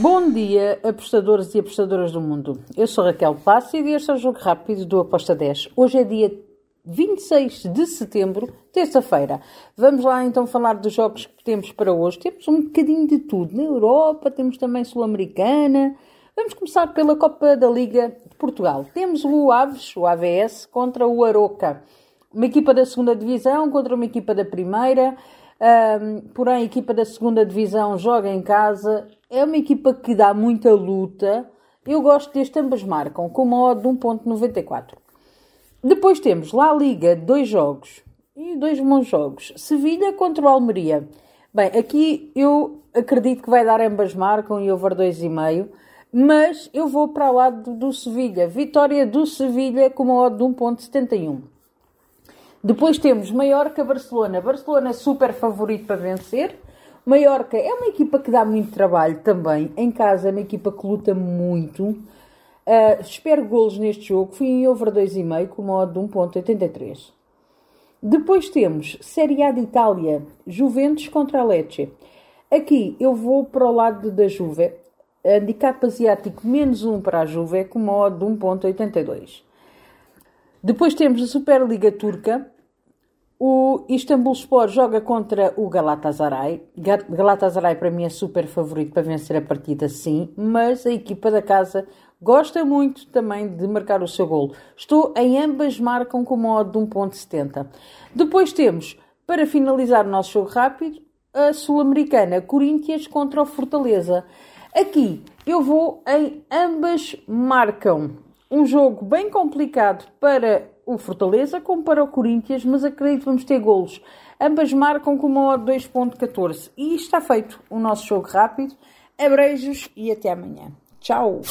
Bom dia, apostadores e apostadoras do mundo. Eu sou Raquel Plácido e este é o Jogo Rápido do Aposta 10. Hoje é dia 26 de setembro, terça-feira. Vamos lá então falar dos jogos que temos para hoje. Temos um bocadinho de tudo. Na Europa, temos também Sul-Americana. Vamos começar pela Copa da Liga de Portugal. Temos o Aves, o AVS, contra o Aroca. Uma equipa da segunda divisão contra uma equipa da primeira. Um, porém, a equipa da segunda divisão joga em casa. É uma equipa que dá muita luta. Eu gosto deste, ambas marcam, com uma odd de 1.94. Depois temos La Liga, dois jogos. E dois bons jogos. Sevilha contra o Almeria. Bem, aqui eu acredito que vai dar ambas marcam e over 2,5. Mas eu vou para o lado do Sevilha. Vitória do Sevilha com uma odd de 1.71. Depois temos Mallorca-Barcelona. Barcelona super favorito para vencer. Mallorca é uma equipa que dá muito trabalho também. Em casa é uma equipa que luta muito. Uh, espero golos neste jogo. Fui em over 2,5 com modo de 1.83. Depois temos Série A de Itália. Juventus contra a Lecce. Aqui eu vou para o lado da Juve. Handicap asiático menos 1 para a Juve com modo de 1.82. Depois temos a Superliga Turca. O Istanbul Sport joga contra o Galatasaray. Galatasaray para mim é super favorito para vencer a partida, sim, mas a equipa da casa gosta muito também de marcar o seu golo. Estou em ambas marcam com uma odd de 1.70. Depois temos, para finalizar o nosso jogo rápido, a Sul-Americana Corinthians contra o Fortaleza. Aqui eu vou em ambas marcam. Um jogo bem complicado para o Fortaleza como para o Corinthians, mas acredito que vamos ter golos. Ambas marcam com uma odd 2.14. E está feito o nosso jogo rápido. Abreijos e até amanhã. Tchau!